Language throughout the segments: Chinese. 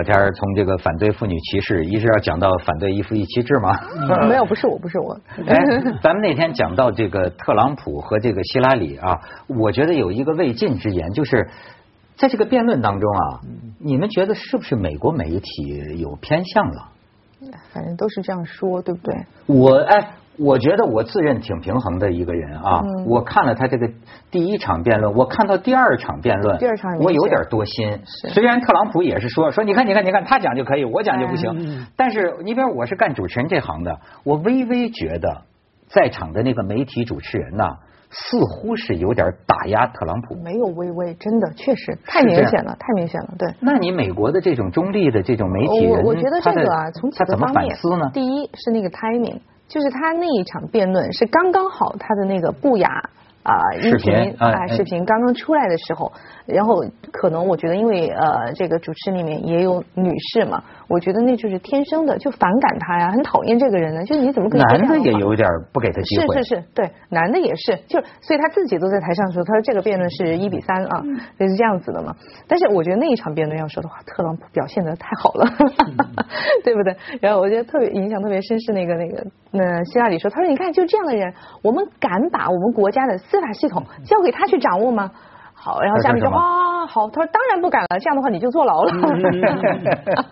小天儿从这个反对妇女歧视，一直要讲到反对一夫一妻制吗？没有，不是我，不是我。哎，咱们那天讲到这个特朗普和这个希拉里啊，我觉得有一个未尽之言，就是在这个辩论当中啊，你们觉得是不是美国媒体有偏向了？反正都是这样说，对不对？我哎。我觉得我自认挺平衡的一个人啊，我看了他这个第一场辩论，我看到第二场辩论，第二场我有点多心。虽然特朗普也是说说，你看你看你看，他讲就可以，我讲就不行。但是你比如我是干主持人这行的，我微微觉得在场的那个媒体主持人呐，似乎是有点打压特朗普。没有微微，真的确实太明显了，太明显了。对。那你美国的这种中立的这种媒体人，我觉得这个啊，从几个方面，第一是那个 timing。就是他那一场辩论是刚刚好，他的那个不雅。啊，音频啊，视频刚刚出来的时候，然后可能我觉得，因为呃，这个主持里面也有女士嘛，我觉得那就是天生的就反感他呀，很讨厌这个人呢。就是你怎么可以男的也有点不给他机会？是是是，对，男的也是，就所以他自己都在台上说，他说这个辩论是一比三啊，就是这样子的嘛。但是我觉得那一场辩论要说的话，特朗普表现的太好了，对不对？然后我觉得特别影响特别深是那个那个那希拉里说，他说你看就这样的人，我们敢把我们国家的。司法系统交给他去掌握吗？好，然后下面就啊，好，他说当然不敢了，这样的话你就坐牢了。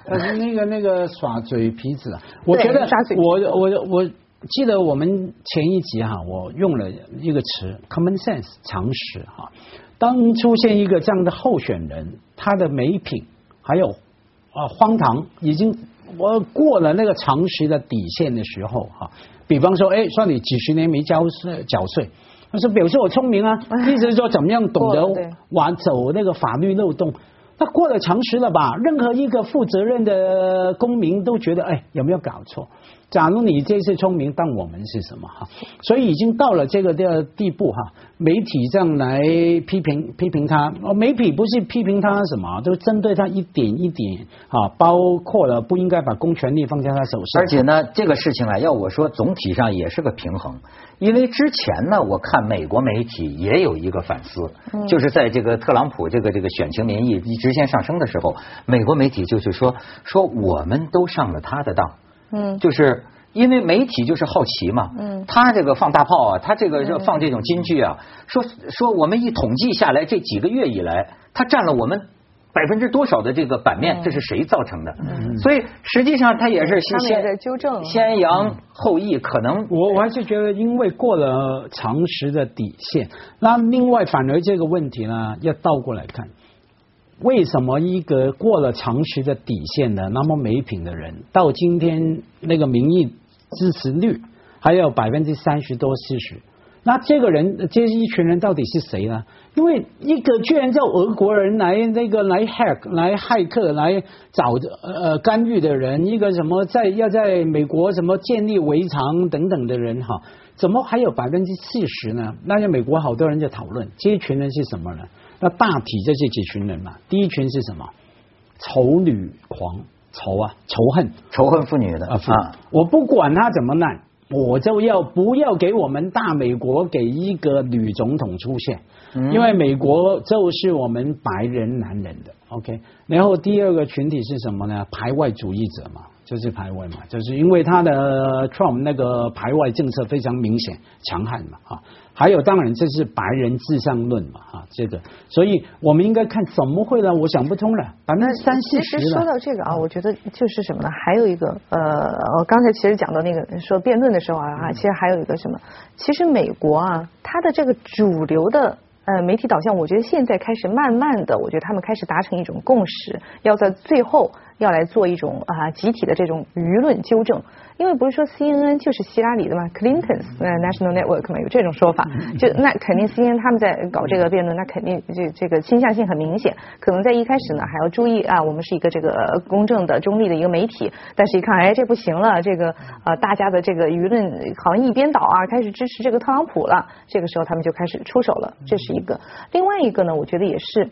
那个那个耍嘴皮子，我觉得我我我记得我们前一集哈，我用了一个词 common sense 常识哈。当出现一个这样的候选人，他的美品还有啊荒唐，已经我过了那个常识的底线的时候哈，比方说，哎，说你几十年没交税缴税。他说：“表示我聪明啊，意思是说怎么样懂得玩走那个法律漏洞。他过了常识了吧？任何一个负责任的公民都觉得，哎，有没有搞错？”假如你这次聪明，但我们是什么哈？所以已经到了这个的地步哈，媒体这样来批评批评他，媒体不是批评他什么，都针对他一点一点啊，包括了不应该把公权力放在他手上。而且呢，这个事情啊，要我说，总体上也是个平衡，因为之前呢，我看美国媒体也有一个反思，就是在这个特朗普这个这个选情民意一直线上升的时候，美国媒体就是说说我们都上了他的当。嗯，就是因为媒体就是好奇嘛，嗯，他这个放大炮啊，他这个放这种金句啊，说说我们一统计下来，这几个月以来，他占了我们百分之多少的这个版面，这是谁造成的？所以实际上他也是先在纠正，先扬后抑，可能我我还是觉得，因为过了常识的底线，那另外反而这个问题呢，要倒过来看。为什么一个过了常识的底线的那么没品的人，到今天那个民意支持率还有百分之三十多四十？那这个人这一群人到底是谁呢？因为一个居然叫俄国人来那个来 hack 来骇客来找呃干预的人，一个什么在要在美国什么建立围墙等等的人哈，怎么还有百分之四十呢？那在美国好多人在讨论这一群人是什么呢？那大体这这几群人嘛，第一群是什么？丑女狂，仇啊，仇恨，仇恨妇女的啊！我不管他怎么烂，我就要不要给我们大美国给一个女总统出现？因为美国就是我们白人男人的 OK。然后第二个群体是什么呢？排外主义者嘛，就是排外嘛，就是因为他的 Trump 那个排外政策非常明显、强悍嘛，啊。还有，当然这是白人至上论嘛，哈，这个，所以我们应该看怎么会呢？我想不通了，百分之三四十其实说到这个啊，我觉得就是什么呢？还有一个，呃，我刚才其实讲到那个说辩论的时候啊，其实还有一个什么？其实美国啊，它的这个主流的呃媒体导向，我觉得现在开始慢慢的，我觉得他们开始达成一种共识，要在最后要来做一种啊集体的这种舆论纠正。因为不是说 CNN 就是希拉里的嘛，Clinton's National Network 嘛有这种说法，就那肯定 CNN 他们在搞这个辩论，那肯定这这个倾向性很明显，可能在一开始呢还要注意啊，我们是一个这个公正的、中立的一个媒体，但是一看哎这不行了，这个呃大家的这个舆论好像一边倒啊，开始支持这个特朗普了，这个时候他们就开始出手了，这是一个。另外一个呢，我觉得也是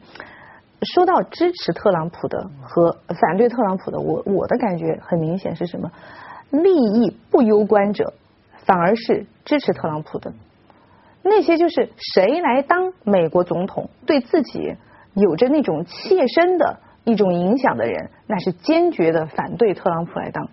说到支持特朗普的和反对特朗普的，我我的感觉很明显是什么？利益不攸关者，反而是支持特朗普的那些，就是谁来当美国总统，对自己有着那种切身的一种影响的人，那是坚决的反对特朗普来当，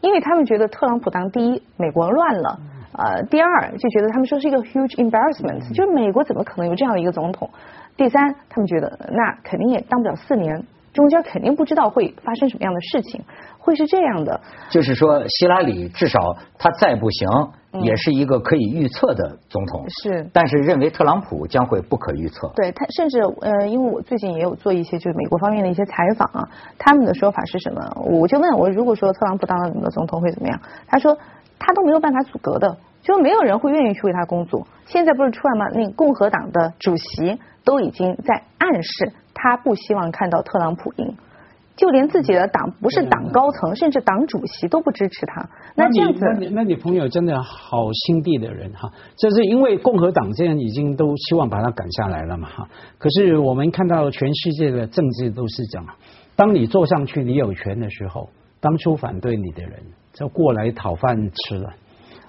因为他们觉得特朗普当第一，美国乱了，呃，第二就觉得他们说是一个 huge embarrassment，就是美国怎么可能有这样的一个总统？第三，他们觉得那肯定也当不了四年。中间肯定不知道会发生什么样的事情，会是这样的。就是说，希拉里至少他再不行，也是一个可以预测的总统。是。但是认为特朗普将会不可预测。对他，甚至呃，因为我最近也有做一些就是美国方面的一些采访啊，他们的说法是什么？我就问我，如果说特朗普当了美国总统会怎么样？他说他都没有办法阻隔的，就没有人会愿意去为他工作。现在不是出来吗？那共和党的主席都已经在暗示。他不希望看到特朗普赢，就连自己的党不是党高层，甚至党主席都不支持他。那这样子，那你那你朋友真的好心地的人哈，这是因为共和党这样已经都希望把他赶下来了嘛哈。可是我们看到全世界的政治都是这样，当你坐上去你有权的时候，当初反对你的人就过来讨饭吃了。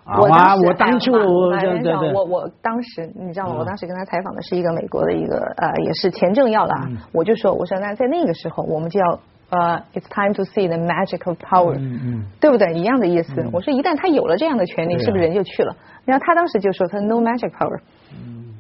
我啊，我当初我我我当时你知道吗？我当时跟他采访的是一个美国的一个呃，也是前政要的啊。我就说，我说那在那个时候，我们就要呃，it's time to see the magic of power，对不对？一样的意思。我说一旦他有了这样的权利，是不是人就去了？然后他当时就说他 no magic power，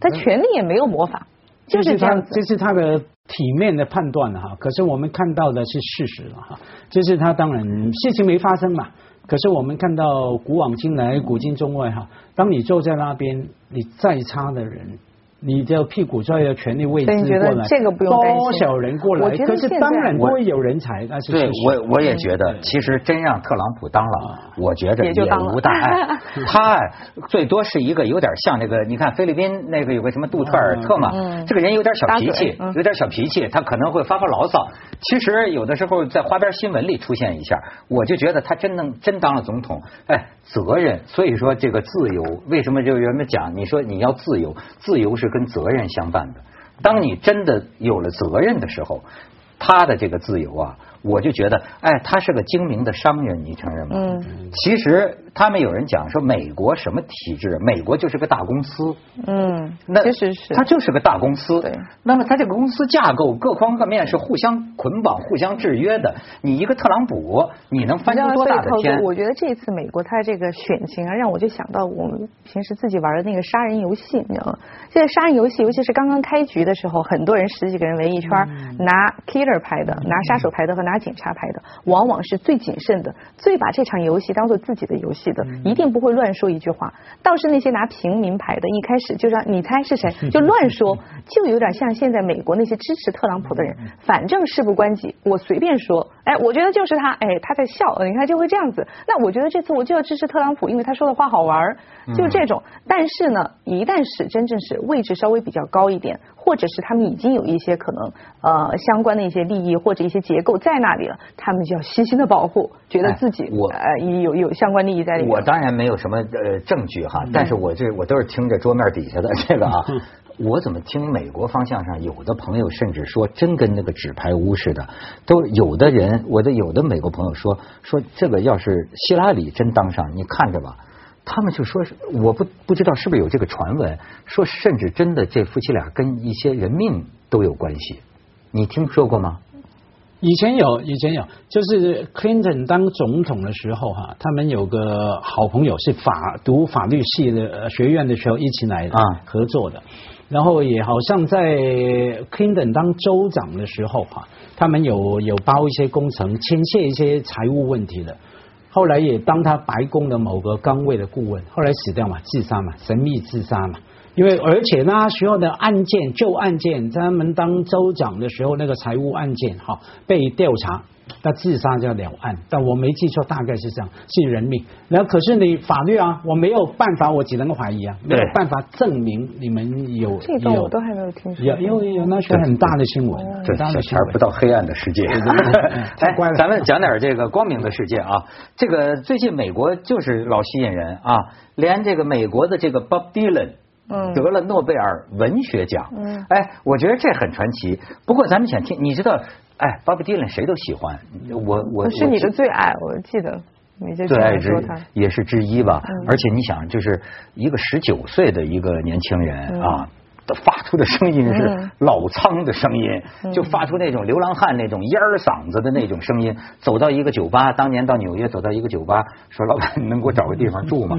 他权力也没有魔法，就是这样子。这是他的体面的判断哈。可是我们看到的是事实了哈。就是他当然事情没发生嘛。可是我们看到古往今来，古今中外哈，当你坐在那边，你再差的人。你的屁股就要权力位置过来，这个不用多少人过来？可是当然不会有人才。但是对我我也觉得，其实真让特朗普当了，我觉着也无大碍。他最多是一个有点像那个，你看菲律宾那个有个什么杜特尔特嘛，这个人有点小脾气，有点小脾气，他可能会发发牢骚。其实有的时候在花边新闻里出现一下，我就觉得他真能真当了总统。哎，责任，所以说这个自由，为什么就人们讲？你说你要自由，自由是。是跟责任相伴的，当你真的有了责任的时候，他的这个自由啊。我就觉得，哎，他是个精明的商人，你承认吗？嗯。其实他们有人讲说，美国什么体制？美国就是个大公司。嗯。那确实是。它就是个大公司。对。那么它这个公司架构各方各面是互相捆绑、互相制约的。你一个特朗普，你能翻出多大的天？我觉得这次美国他这个选情啊，让我就想到我们平时自己玩的那个杀人游戏，你知道吗？现在杀人游戏，尤其是刚刚开局的时候，很多人十几个人围一圈，拿 killer 牌的，拿杀手牌的和拿。警察牌的往往是最谨慎的，最把这场游戏当做自己的游戏的，一定不会乱说一句话。倒是那些拿平民牌的，一开始就让你猜是谁，就乱说，就有点像现在美国那些支持特朗普的人，反正事不关己，我随便说。哎，我觉得就是他，哎，他在笑，你看就会这样子。那我觉得这次我就要支持特朗普，因为他说的话好玩，就这种。但是呢，一旦是真正是位置稍微比较高一点，或者是他们已经有一些可能呃相关的一些利益或者一些结构在那里了，他们就要细心的保护，觉得自己我呃有有相关利益在里面。我当然没有什么呃证据哈，但是我这我都是听着桌面底下的这个啊。我怎么听美国方向上有的朋友甚至说，真跟那个纸牌屋似的，都有的人，我的有的美国朋友说说这个要是希拉里真当上，你看着吧，他们就说是我不不知道是不是有这个传闻，说甚至真的这夫妻俩跟一些人命都有关系，你听说过吗？以前有，以前有，就是 Clinton 当总统的时候哈，他们有个好朋友是法读法律系的学院的时候一起来啊合作的。然后也好像在 Clinton 当州长的时候哈，他们有有包一些工程，牵涉一些财务问题的。后来也当他白宫的某个岗位的顾问，后来死掉嘛，自杀嘛，神秘自杀嘛。因为而且那时候的案件旧案件，在他们当州长的时候，那个财务案件哈被调查。他自杀叫了案，但我没记错，大概是这样，是人命。然后可是你法律啊，我没有办法，我只能怀疑啊，没有办法证明你们有。这个我都还没有听说。有有有，那是很大的新闻，这小钱不到黑暗的世界。哎，咱们讲点这个光明的世界啊。这个最近美国就是老吸引人啊，连这个美国的这个 Bob Dylan 得了诺贝尔文学奖。嗯。哎，我觉得这很传奇。不过咱们想听，你知道？哎，巴布迪伦谁都喜欢，我我是你的最爱，我记得你最爱之也是之一吧。而且你想，就是一个十九岁的一个年轻人啊，发出的声音是老苍的声音，就发出那种流浪汉那种烟儿嗓子的那种声音。走到一个酒吧，当年到纽约走到一个酒吧，说老板，你能给我找个地方住吗？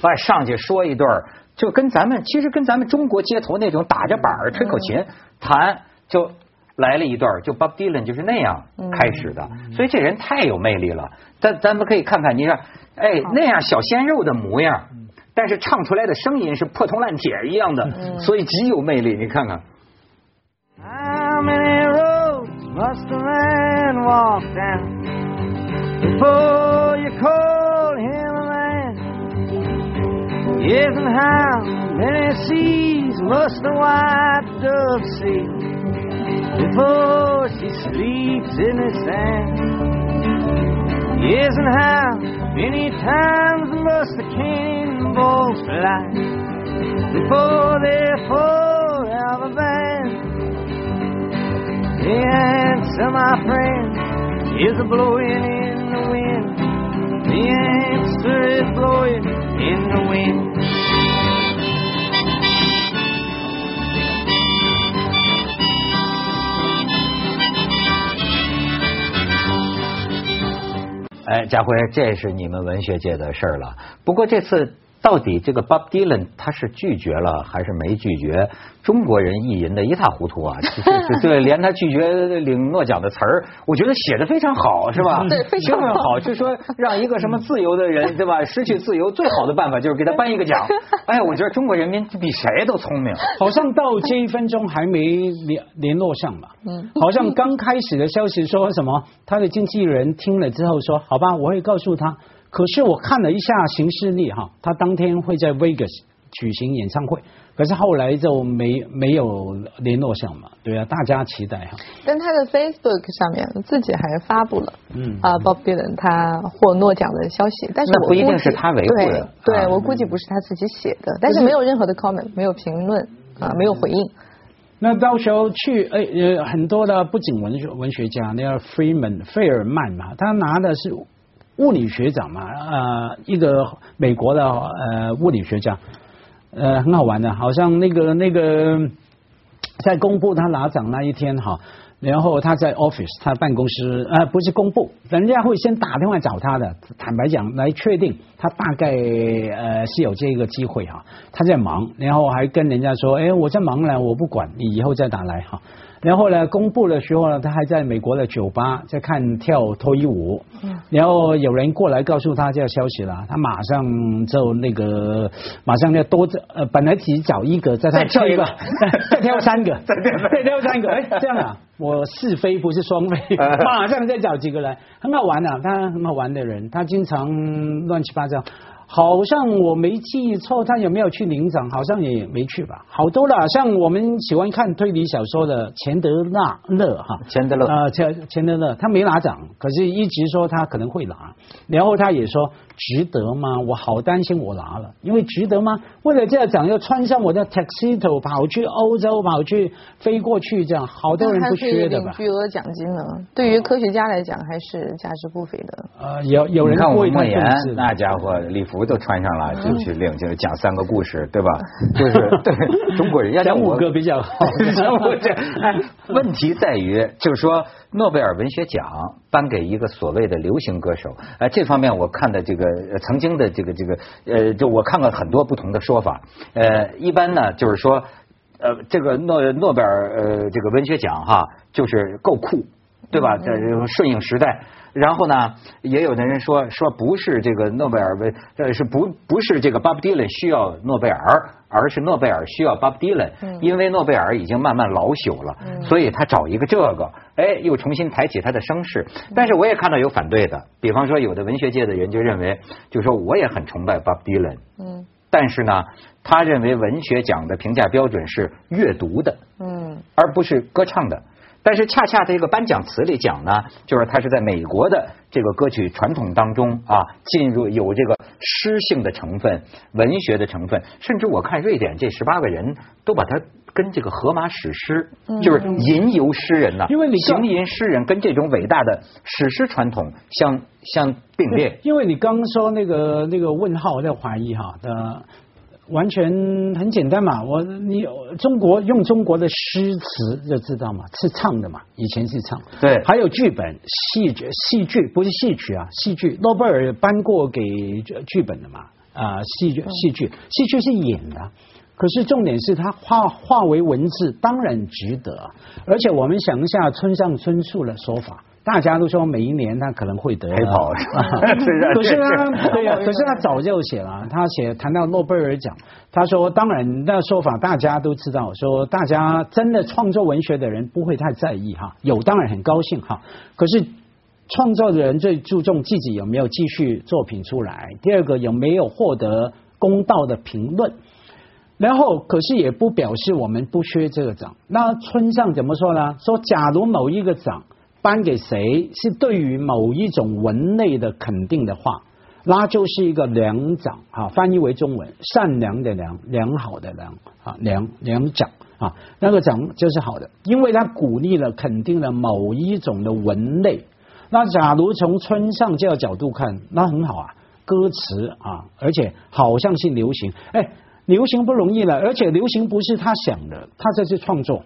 说上去说一段，就跟咱们其实跟咱们中国街头那种打着板儿吹口琴弹，就来了一段，就 Bob Dylan 就是那样开始的。所以这人太有魅力了。但咱们可以看看，你看，哎，那样小鲜肉的模样。但是唱出来的声音是破铜烂铁一样的，所以极有魅力。你看看。Cannonballs fly before they're forever banned. The answer, my friend, is a blowing in the wind. The answer is blowing in the wind. 哎，家辉，这是你们文学界的事儿了。不过这次。到底这个 Bob Dylan 他是拒绝了还是没拒绝？中国人意淫的一塌糊涂啊！对，连他拒绝领诺奖的词儿，我觉得写的非常好，是吧？对，非常好。就说让一个什么自由的人，对吧？失去自由最好的办法就是给他颁一个奖。哎，我觉得中国人民比谁都聪明。好像到这一分钟还没联联络上吧？嗯。好像刚开始的消息说什么？他的经纪人听了之后说：“好吧，我会告诉他。”可是我看了一下行事历哈，他当天会在 Vegas 举行演唱会，可是后来就没没有联络上嘛，对啊，大家期待哈。但他的 Facebook 上面自己还发布了，嗯啊，Bob Dylan 他获诺奖的消息，但是我不一定是他维护的，对我估计不是他自己写的，但是没有任何的 comment，没有评论啊，没有回应。那到时候去，哎呃，很多的不仅文学文学家，那个 Freeman 费尔曼嘛，他拿的是。物理学奖嘛，呃，一个美国的呃物理学家，呃，很好玩的，好像那个那个在公布他拿奖那一天哈，然后他在 office 他办公室，呃，不是公布，人家会先打电话找他的，坦白讲来确定他大概呃是有这个机会哈，他在忙，然后还跟人家说，哎，我在忙呢，我不管你以后再打来哈。然后呢，公布的时候呢，他还在美国的酒吧在看跳脱衣舞。嗯。然后有人过来告诉他这个消息了，他马上就那个马上要多呃，本来只找一个，再跳一个，再 跳三个，再跳三个。哎，这样啊，我是非不是双非，马上再找几个人，很好玩啊，他很好玩的人，他经常乱七八糟。好像我没记错，他有没有去领奖？好像也没去吧。好多了，像我们喜欢看推理小说的钱德纳勒哈，钱德勒啊，钱钱德勒，他没拿奖，可是一直说他可能会拿。然后他也说。值得吗？我好担心我拿了，因为值得吗？为了这个奖要穿上我的 tuxedo 跑去欧洲，跑去飞过去，这样好多人不缺的吧？巨额奖金呢？对于科学家来讲，还是价值不菲的。呃，有有人看我莫言，那家伙礼服都穿上了，就去领，就讲三个故事，对吧？就是对中国人要讲五个比较好。问题在于，就是说。诺贝尔文学奖颁给一个所谓的流行歌手，哎，这方面我看的这个曾经的这个这个呃，就我看了很多不同的说法，呃，一般呢就是说，呃，这个诺诺贝尔呃这个文学奖哈，就是够酷，对吧？在顺应时代。然后呢，也有的人说说不是这个诺贝尔文呃是不不是这个 Bob Dylan 需要诺贝尔，而是诺贝尔需要 Bob Dylan，因为诺贝尔已经慢慢老朽了，所以他找一个这个，哎，又重新抬起他的声势。但是我也看到有反对的，比方说有的文学界的人就认为，就说我也很崇拜 Bob Dylan，嗯，但是呢，他认为文学奖的评价标准是阅读的，嗯，而不是歌唱的。但是恰恰这个颁奖词里讲呢，就是他是在美国的这个歌曲传统当中啊，进入有这个诗性的成分、文学的成分，甚至我看瑞典这十八个人都把它跟这个荷马史诗，就是吟游诗人呐，因为你行吟诗人跟这种伟大的史诗传统相相并列。因为你刚说那个那个问号我在怀疑哈的。完全很简单嘛，我你中国用中国的诗词就知道嘛，是唱的嘛，以前是唱。对，还有剧本、戏剧、戏剧不是戏曲啊，戏剧诺贝尔颁过给剧本的嘛，啊，戏剧、戏剧、戏剧是演的。可是重点是它化化为文字，当然值得。而且我们想一下村上春树的说法，大家都说每一年他可能会得黑跑，可是他对呀，可是他早就写了，他写谈到诺贝尔奖，他说当然那说法大家都知道，说大家真的创作文学的人不会太在意哈，有当然很高兴哈。可是创作的人最注重自己有没有继续作品出来，第二个有没有获得公道的评论。然后，可是也不表示我们不缺这个奖。那村上怎么说呢？说假如某一个奖颁给谁，是对于某一种文类的肯定的话，那就是一个良奖啊。翻译为中文，善良的良，良好的良啊，良良奖啊，那个奖就是好的，因为他鼓励了、肯定了某一种的文类。那假如从村上这个角度看，那很好啊，歌词啊，而且好像是流行，哎。流行不容易了，而且流行不是他想的，他这是创作，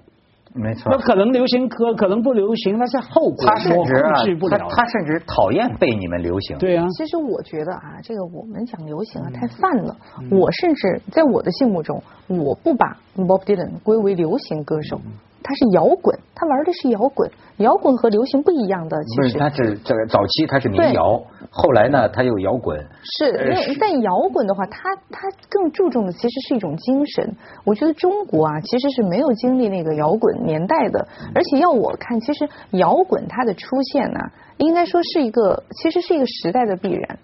没错。那可能流行，歌可能不流行，那是后果。他甚至啊，他他甚至讨厌被你们流行。对啊。其实我觉得啊，这个我们讲流行啊太泛了。我甚至在我的心目中，我不把 Bob Dylan 归为流行歌手。他是摇滚，他玩的是摇滚，摇滚和流行不一样的。其实他是这个早期它是民谣，后来呢它又摇滚。是，但摇滚的话，它它更注重的其实是一种精神。我觉得中国啊，其实是没有经历那个摇滚年代的，而且要我看，其实摇滚它的出现呢，应该说是一个，其实是一个时代的必然。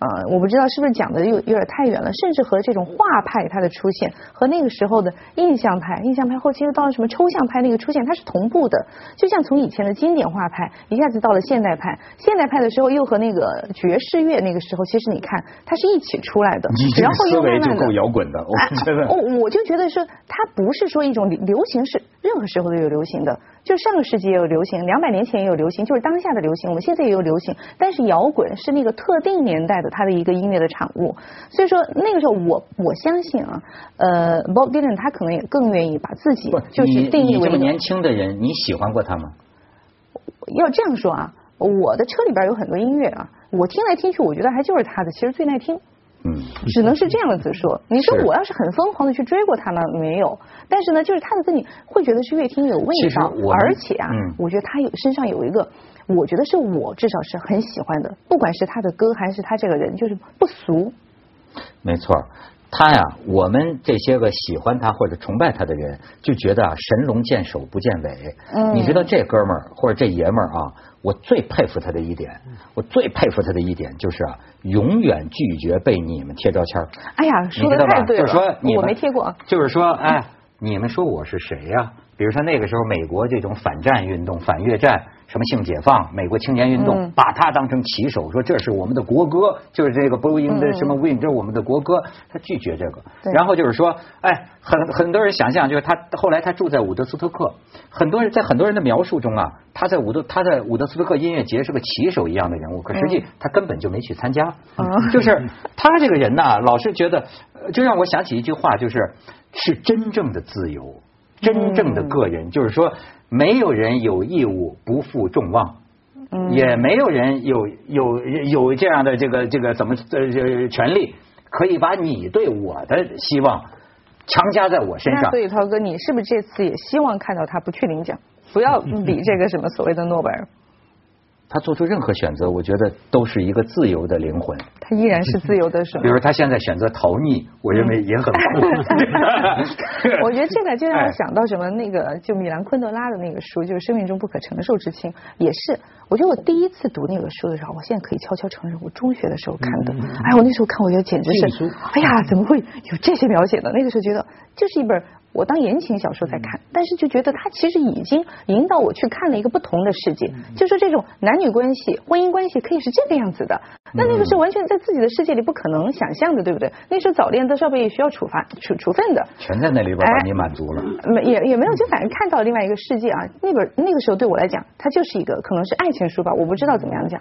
呃，我不知道是不是讲的有有点太远了，甚至和这种画派它的出现和那个时候的印象派、印象派后期又到了什么抽象派那个出现，它是同步的。就像从以前的经典画派一下子到了现代派，现代派的时候又和那个爵士乐那个时候，其实你看它是一起出来的。然后又慢慢的，够摇滚的，我觉得。我我就觉得说，它不是说一种流行是任何时候都有流行的。就上个世纪也有流行，两百年前也有流行，就是当下的流行，我们现在也有流行。但是摇滚是那个特定年代的它的一个音乐的产物，所以说那个时候我我相信啊，呃，Bob Dylan 他可能也更愿意把自己就是定义为这么年轻的人，你喜欢过他吗？要这样说啊，我的车里边有很多音乐啊，我听来听去，我觉得还就是他的，其实最耐听。嗯，只能是这样子说。你说我要是很疯狂的去追过他呢？没有。但是呢，就是他的歌你会觉得是越听越有味道。而且啊，我觉得他有身上有一个，我觉得是我至少是很喜欢的，不管是他的歌还是他这个人，就是不俗。没错，他呀，我们这些个喜欢他或者崇拜他的人，就觉得啊，神龙见首不见尾。嗯。你知道这哥们儿或者这爷们儿啊？我最佩服他的一点，我最佩服他的一点就是啊，永远拒绝被你们贴标签。哎呀，说的太对了，就是说我没贴过。就是说，哎，你们说我是谁呀？比如说那个时候，美国这种反战运动、反越战。什么性解放？美国青年运动把他当成旗手，说这是我们的国歌，就是这个波音的什么 Win，这是我们的国歌。他拒绝这个。然后就是说，哎，很很多人想象，就是他后来他住在伍德斯托克，很多人在很多人的描述中啊，他在伍德他在伍德斯托克音乐节是个旗手一样的人物，可实际他根本就没去参加。就是他这个人呐，老是觉得，就让我想起一句话，就是是真正的自由，真正的个人，就是说。没有人有义务不负众望，也没有人有有有这样的这个这个怎么呃权利可以把你对我的希望强加在我身上。所以涛哥，你是不是这次也希望看到他不去领奖，不要比这个什么所谓的诺贝尔？他做出任何选择，我觉得都是一个自由的灵魂。他依然是自由的，是比如他现在选择逃匿，我认为也很酷。我觉得这个就让我想到什么，那个就米兰昆德拉的那个书，就是《生命中不可承受之轻》，也是。我觉得我第一次读那个书的时候，我现在可以悄悄承认，我中学的时候看的。哎，我那时候看，我觉得简直是，哎呀，怎么会有这些描写呢？那个时候觉得就是一本。我当言情小说在看，但是就觉得他其实已经引导我去看了一个不同的世界，就是这种男女关系、婚姻关系可以是这个样子的。那那个是完全在自己的世界里不可能想象的，对不对？那时候早恋都是要被需要处罚、处处分的。全在那里边把你满足了。没也也没有，就反正看到另外一个世界啊。那本那个时候对我来讲，它就是一个可能是爱情书吧，我不知道怎么样讲。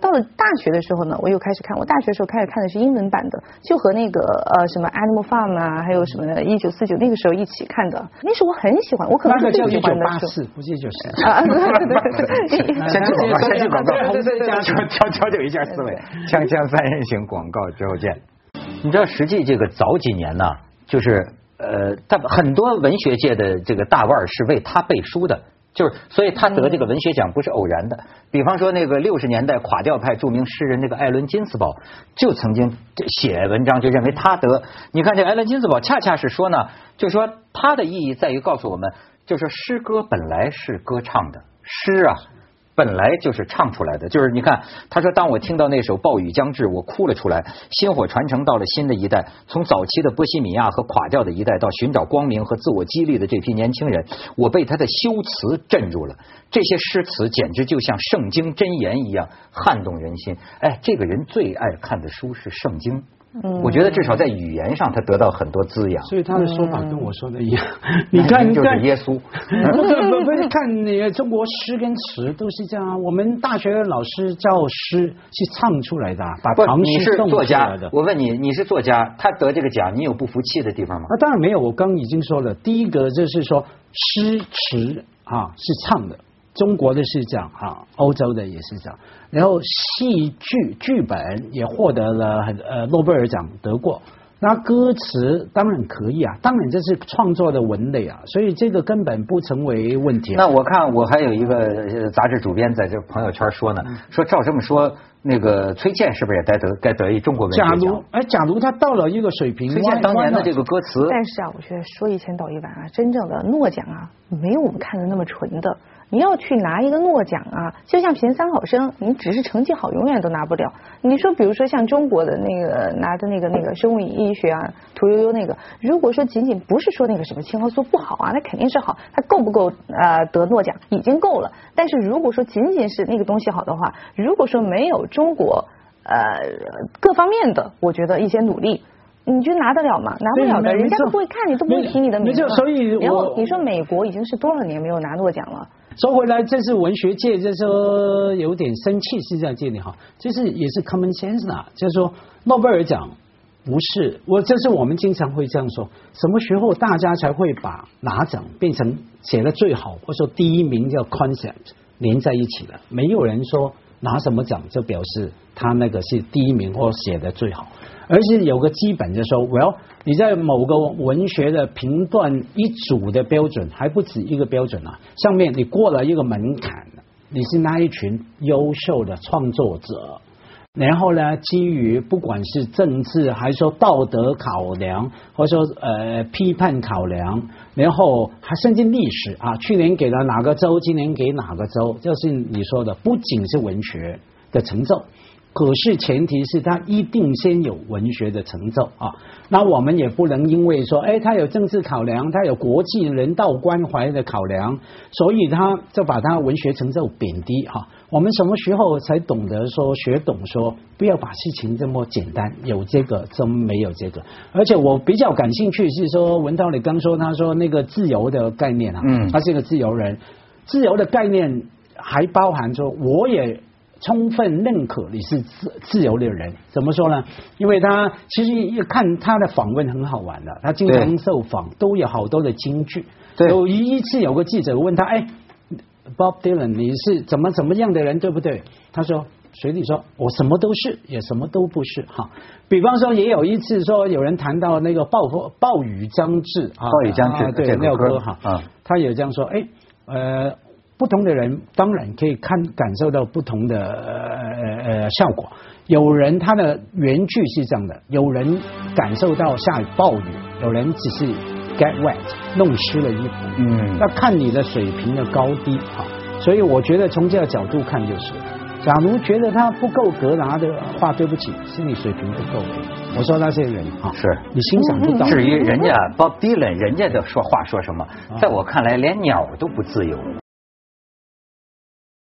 到了大学的时候呢，我又开始看。我大学的时候开始看的是英文版的，就和那个呃什么 Animal Farm 啊，还有什么一九四九那个时候一起看的。那时候我很喜欢，我可能是最喜欢的。那个叫一九八四，不是一九四。啊，对对对。先去广告，先去广告。调调调整一下思维。锵锵三人行，广告之后见。你知道，实际这个早几年呢，就是呃，他很多文学界的这个大腕是为他背书的。就是，所以他得这个文学奖不是偶然的。比方说，那个六十年代垮掉派著名诗人那个艾伦金斯堡，就曾经写文章就认为他得。你看这艾伦金斯堡，恰恰是说呢，就说他的意义在于告诉我们，就是诗歌本来是歌唱的，诗啊。本来就是唱出来的，就是你看，他说，当我听到那首《暴雨将至》，我哭了出来。薪火传承到了新的一代，从早期的波西米亚和垮掉的一代，到寻找光明和自我激励的这批年轻人，我被他的修辞镇住了。这些诗词简直就像圣经箴言一样，撼动人心。哎，这个人最爱看的书是圣经。我觉得至少在语言上，他得到很多滋养。所以他的说法跟我说的一样。你看，就是耶稣。不不不，看你中国诗跟词都是这样啊。我们大学老师教诗是唱出来的，把唐诗送作家的。我问你，你是作家，他得这个奖，你有不服气的地方吗？啊，当然没有。我刚已经说了，第一个就是说诗词啊是唱的。中国的是这样哈，欧洲的也是这样，然后戏剧剧本也获得了很呃诺贝尔奖得过，那歌词当然可以啊，当然这是创作的文类啊，所以这个根本不成为问题。那我看我还有一个杂志主编在这朋友圈说呢，说照这么说，那个崔健是不是也该得该得一中国文学奖？假如哎，假如他到了一个水平，崔健当年的这个歌词，但是啊，我觉得说一千道一万啊，真正的诺奖啊，没有我们看的那么纯的。你要去拿一个诺奖啊，就像评三好生，你只是成绩好，永远都拿不了。你说，比如说像中国的那个拿的那个那个生物医学啊，屠呦呦那个，如果说仅仅不是说那个什么青蒿素不好啊，那肯定是好，它够不够呃得诺奖已经够了。但是如果说仅仅是那个东西好的话，如果说没有中国呃各方面的，我觉得一些努力。你就拿得了吗？拿不了的，人家都不会看你，都不会提你的名字。所以，然后你说美国已经是多少年没有拿诺奖了？说回来，这是文学界，就是说有点生气是在这里哈，就是也是 common sense 啊，就是说诺贝尔奖不是我，这是我们经常会这样说，什么时候大家才会把拿奖变成写的最好，或者说第一名叫 concept 连在一起的？没有人说拿什么奖就表示他那个是第一名或写的最好。而是有个基本，就说，Well，你在某个文学的评断一组的标准，还不止一个标准啊。上面你过了一个门槛，你是那一群优秀的创作者，然后呢，基于不管是政治还是说道德考量，或者说呃批判考量，然后还甚至历史啊，去年给了哪个州，今年给哪个州，就是你说的，不仅是文学的成就。可是前提是他一定先有文学的成就啊，那我们也不能因为说，哎，他有政治考量，他有国际人道关怀的考量，所以他就把他文学成就贬低哈。我们什么时候才懂得说学懂说，不要把事情这么简单，有这个真没有这个。而且我比较感兴趣是说，文涛你刚说他说那个自由的概念啊，嗯，他是一个自由人，自由的概念还包含说我也。充分认可你是自自由的人，怎么说呢？因为他其实一看他的访问很好玩的，他经常受访都有好多的金句。有一次有个记者问他：“哎，Bob Dylan，你是怎么怎么样的人，对不对？”他说：“随你说，我什么都是，也什么都不是。”哈，比方说也有一次说有人谈到那个暴风暴雨将至啊，暴雨将至对廖哥哈，他也这样说：“哎，呃。”不同的人当然可以看感受到不同的呃呃效果。有人他的原句是这样的，有人感受到下暴雨，有人只是 get wet 弄湿了衣服。嗯，那看你的水平的高低哈。所以我觉得从这个角度看就是，假如觉得他不够格拿的话，对不起，是你水平不够。我说那些人啊，是你欣赏不到。至于人家 Bob Dylan，人家的说话说什么，在我看来连鸟都不自由。